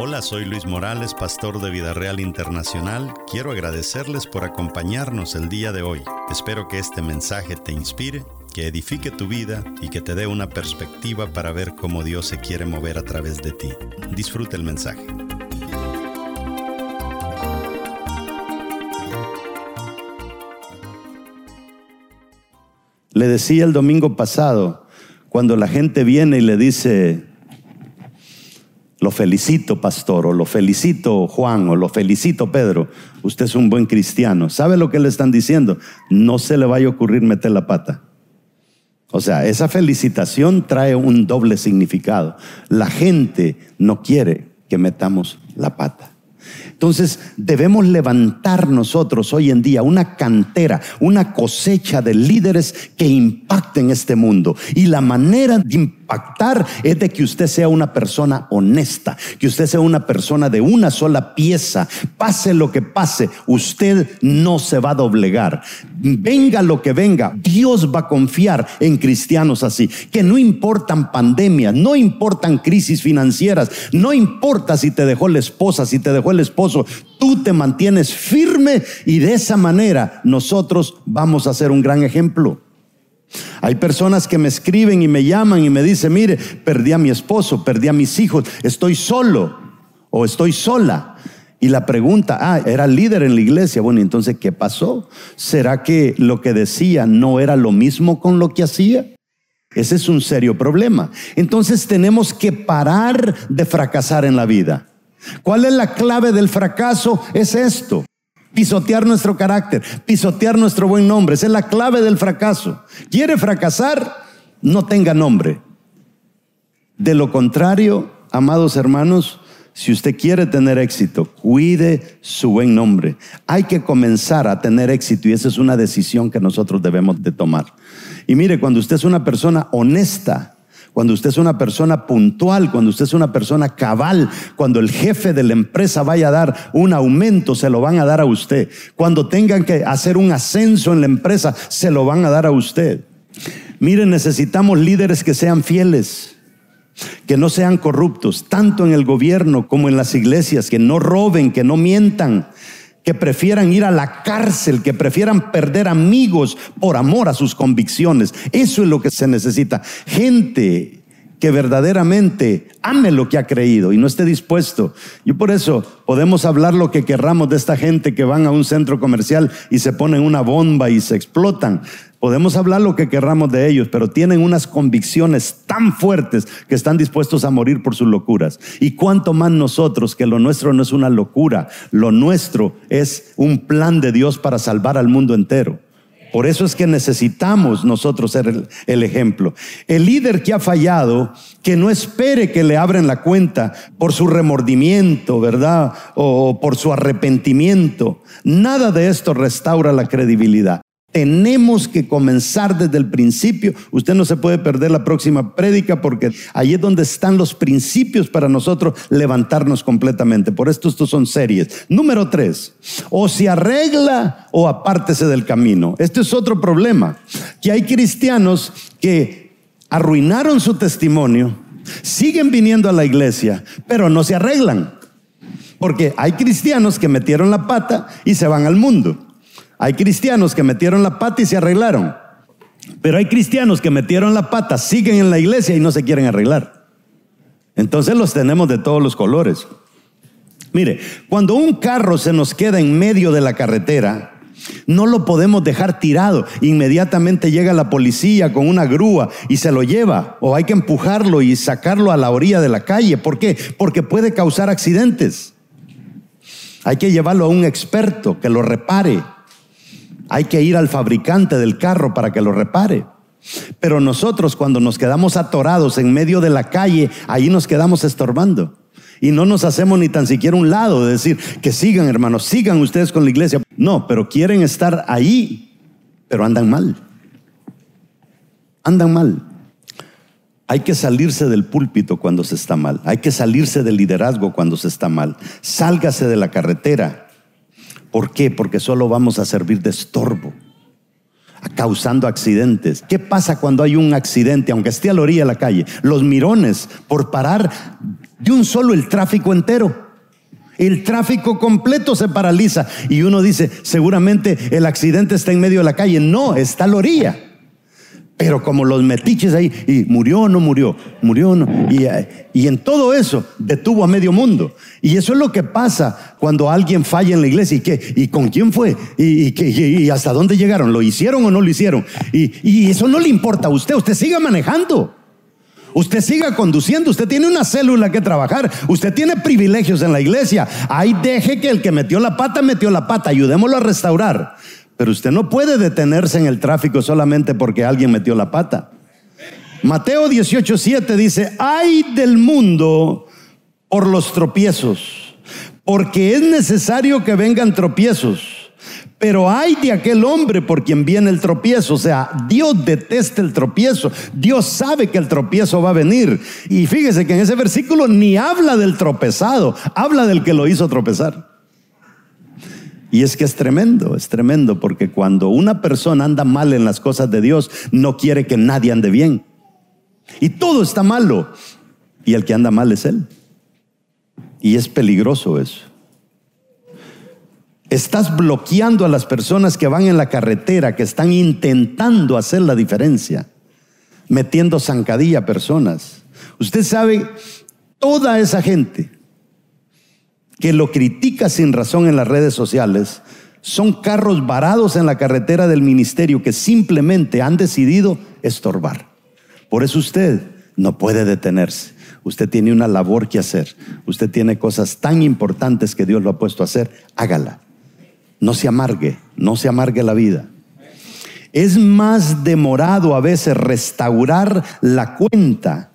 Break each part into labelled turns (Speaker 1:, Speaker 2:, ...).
Speaker 1: Hola, soy Luis Morales, pastor de Vida Real Internacional. Quiero agradecerles por acompañarnos el día de hoy. Espero que este mensaje te inspire, que edifique tu vida y que te dé una perspectiva para ver cómo Dios se quiere mover a través de ti. Disfruta el mensaje.
Speaker 2: Le decía el domingo pasado, cuando la gente viene y le dice, lo felicito, pastor, o lo felicito, Juan, o lo felicito, Pedro. Usted es un buen cristiano. ¿Sabe lo que le están diciendo? No se le vaya a ocurrir meter la pata. O sea, esa felicitación trae un doble significado. La gente no quiere que metamos la pata. Entonces debemos levantar nosotros hoy en día una cantera, una cosecha de líderes que impacten este mundo. Y la manera de impactar es de que usted sea una persona honesta, que usted sea una persona de una sola pieza. Pase lo que pase, usted no se va a doblegar. Venga lo que venga, Dios va a confiar en cristianos así, que no importan pandemias, no importan crisis financieras, no importa si te dejó la esposa, si te dejó el esposo, tú te mantienes firme y de esa manera nosotros vamos a ser un gran ejemplo. Hay personas que me escriben y me llaman y me dicen, mire, perdí a mi esposo, perdí a mis hijos, estoy solo o estoy sola. Y la pregunta, ah, era líder en la iglesia. Bueno, entonces, ¿qué pasó? ¿Será que lo que decía no era lo mismo con lo que hacía? Ese es un serio problema. Entonces tenemos que parar de fracasar en la vida. ¿Cuál es la clave del fracaso? Es esto. Pisotear nuestro carácter, pisotear nuestro buen nombre. Esa es la clave del fracaso. ¿Quiere fracasar? No tenga nombre. De lo contrario, amados hermanos, si usted quiere tener éxito, cuide su buen nombre. Hay que comenzar a tener éxito y esa es una decisión que nosotros debemos de tomar. Y mire, cuando usted es una persona honesta, cuando usted es una persona puntual, cuando usted es una persona cabal, cuando el jefe de la empresa vaya a dar un aumento, se lo van a dar a usted. Cuando tengan que hacer un ascenso en la empresa, se lo van a dar a usted. Miren, necesitamos líderes que sean fieles, que no sean corruptos, tanto en el gobierno como en las iglesias, que no roben, que no mientan, que prefieran ir a la cárcel, que prefieran perder amigos por amor a sus convicciones. Eso es lo que se necesita. Gente que verdaderamente ame lo que ha creído y no esté dispuesto. Y por eso podemos hablar lo que querramos de esta gente que van a un centro comercial y se ponen una bomba y se explotan. Podemos hablar lo que querramos de ellos, pero tienen unas convicciones tan fuertes que están dispuestos a morir por sus locuras. Y cuanto más nosotros, que lo nuestro no es una locura, lo nuestro es un plan de Dios para salvar al mundo entero. Por eso es que necesitamos nosotros ser el, el, ejemplo. El líder que ha fallado, que no espere que le abren la cuenta por su remordimiento, ¿verdad? O por su arrepentimiento. Nada de esto restaura la credibilidad. Tenemos que comenzar desde el principio. Usted no se puede perder la próxima prédica porque ahí es donde están los principios para nosotros levantarnos completamente. Por esto estos son series. Número tres, o se arregla o apártese del camino. Este es otro problema, que hay cristianos que arruinaron su testimonio, siguen viniendo a la iglesia, pero no se arreglan. Porque hay cristianos que metieron la pata y se van al mundo. Hay cristianos que metieron la pata y se arreglaron. Pero hay cristianos que metieron la pata, siguen en la iglesia y no se quieren arreglar. Entonces los tenemos de todos los colores. Mire, cuando un carro se nos queda en medio de la carretera, no lo podemos dejar tirado. Inmediatamente llega la policía con una grúa y se lo lleva. O hay que empujarlo y sacarlo a la orilla de la calle. ¿Por qué? Porque puede causar accidentes. Hay que llevarlo a un experto que lo repare. Hay que ir al fabricante del carro para que lo repare. Pero nosotros cuando nos quedamos atorados en medio de la calle, ahí nos quedamos estorbando. Y no nos hacemos ni tan siquiera un lado de decir que sigan, hermanos, sigan ustedes con la iglesia. No, pero quieren estar ahí, pero andan mal. Andan mal. Hay que salirse del púlpito cuando se está mal. Hay que salirse del liderazgo cuando se está mal. Sálgase de la carretera. ¿Por qué? Porque solo vamos a servir de estorbo, causando accidentes. ¿Qué pasa cuando hay un accidente, aunque esté a la orilla de la calle? Los mirones, por parar, De un solo el tráfico entero. El tráfico completo se paraliza y uno dice, seguramente el accidente está en medio de la calle. No, está a la orilla. Pero como los metiches ahí, y murió o no murió, murió o no. Y, en todo eso detuvo a medio mundo. Y eso es lo que pasa cuando alguien falla en la iglesia. ¿Y, qué? ¿Y con quién fue? ¿Y, y hasta dónde llegaron? ¿Lo hicieron o no lo hicieron? Y, eso no le importa a usted. Usted siga manejando. Usted siga conduciendo, usted tiene una célula que trabajar, usted tiene privilegios en la iglesia. Ahí deje que el que metió la pata, metió la pata, ayudémoslo a restaurar. Pero usted no puede detenerse en el tráfico solamente porque alguien metió la pata. Mateo 18:7 dice, ay del mundo por los tropiezos, porque es necesario que vengan tropiezos pero hay de aquel hombre por quien viene el tropiezo. O sea, Dios detesta el tropiezo. Dios sabe que el tropiezo va a venir. Y fíjese que en ese versículo ni habla del tropezado, habla del que lo hizo tropezar. Y es que es tremendo, es tremendo, porque cuando una persona anda mal en las cosas de Dios, no quiere que nadie ande bien. Y todo está malo. Y el que anda mal es Él. Y es peligroso eso. Estás bloqueando a las personas que van en la carretera, que están intentando hacer la diferencia, metiendo zancadilla a personas. Usted sabe, toda esa gente que lo critica sin razón en las redes sociales, son carros varados en la carretera del ministerio que simplemente han decidido estorbar. Por eso usted no puede detenerse. Usted tiene una labor que hacer. Usted tiene cosas tan importantes que Dios lo ha puesto a hacer. Hágala. No se amargue, no se amargue la vida. Es más demorado a veces restaurar la cuenta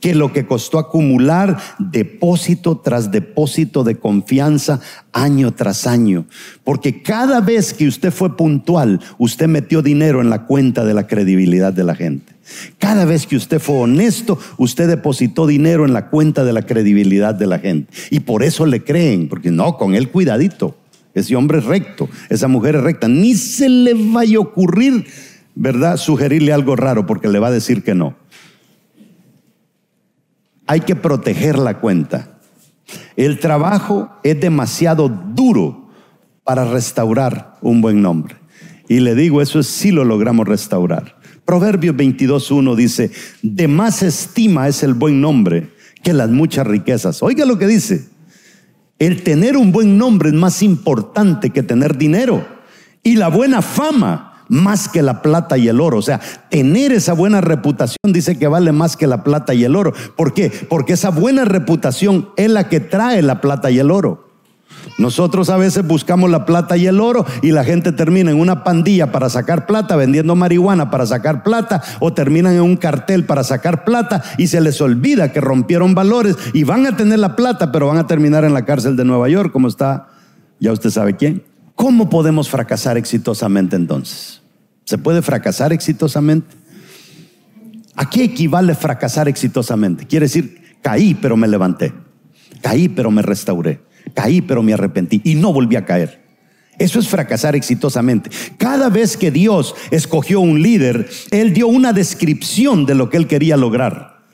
Speaker 2: que lo que costó acumular depósito tras depósito de confianza año tras año. Porque cada vez que usted fue puntual, usted metió dinero en la cuenta de la credibilidad de la gente. Cada vez que usted fue honesto, usted depositó dinero en la cuenta de la credibilidad de la gente. Y por eso le creen, porque no, con él cuidadito. Ese hombre es recto, esa mujer es recta. Ni se le vaya a ocurrir, ¿verdad?, sugerirle algo raro porque le va a decir que no. Hay que proteger la cuenta. El trabajo es demasiado duro para restaurar un buen nombre. Y le digo, eso es si lo logramos restaurar. Proverbios 22.1 dice, de más estima es el buen nombre que las muchas riquezas. Oiga lo que dice. El tener un buen nombre es más importante que tener dinero. Y la buena fama más que la plata y el oro. O sea, tener esa buena reputación dice que vale más que la plata y el oro. ¿Por qué? Porque esa buena reputación es la que trae la plata y el oro. Nosotros a veces buscamos la plata y el oro y la gente termina en una pandilla para sacar plata, vendiendo marihuana para sacar plata, o terminan en un cartel para sacar plata y se les olvida que rompieron valores y van a tener la plata, pero van a terminar en la cárcel de Nueva York, como está, ya usted sabe quién. ¿Cómo podemos fracasar exitosamente entonces? ¿Se puede fracasar exitosamente? ¿A qué equivale fracasar exitosamente? Quiere decir, caí pero me levanté, caí pero me restauré. Caí, pero me arrepentí y no volví a caer. Eso es fracasar exitosamente. Cada vez que Dios escogió un líder, Él dio una descripción de lo que Él quería lograr.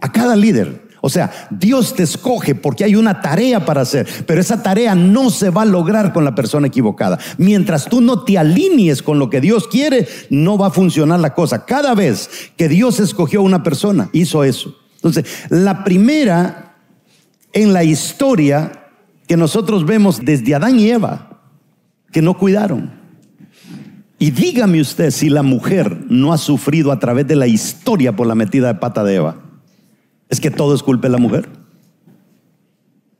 Speaker 2: A cada líder. O sea, Dios te escoge porque hay una tarea para hacer, pero esa tarea no se va a lograr con la persona equivocada. Mientras tú no te alinees con lo que Dios quiere, no va a funcionar la cosa. Cada vez que Dios escogió a una persona, hizo eso. Entonces, la primera en la historia que nosotros vemos desde Adán y Eva, que no cuidaron. Y dígame usted si la mujer no ha sufrido a través de la historia por la metida de pata de Eva. Es que todo es culpa de la mujer.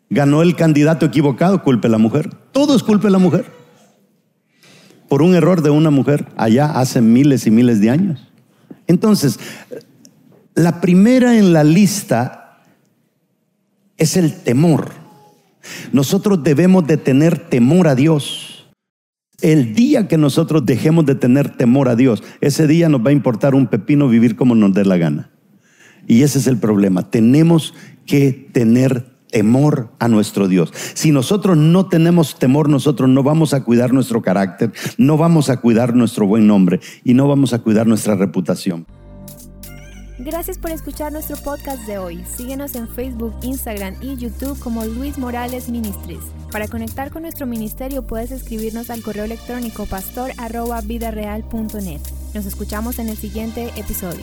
Speaker 2: Ganó el candidato equivocado, culpa de la mujer. Todo es culpa de la mujer. Por un error de una mujer allá hace miles y miles de años. Entonces, la primera en la lista es el temor. Nosotros debemos de tener temor a Dios. El día que nosotros dejemos de tener temor a Dios, ese día nos va a importar un pepino vivir como nos dé la gana. Y ese es el problema. Tenemos que tener temor a nuestro Dios. Si nosotros no tenemos temor, nosotros no vamos a cuidar nuestro carácter, no vamos a cuidar nuestro buen nombre y no vamos a cuidar nuestra reputación.
Speaker 3: Gracias por escuchar nuestro podcast de hoy. Síguenos en Facebook, Instagram y YouTube como Luis Morales Ministries. Para conectar con nuestro ministerio puedes escribirnos al correo electrónico pastor@vidareal.net. Nos escuchamos en el siguiente episodio.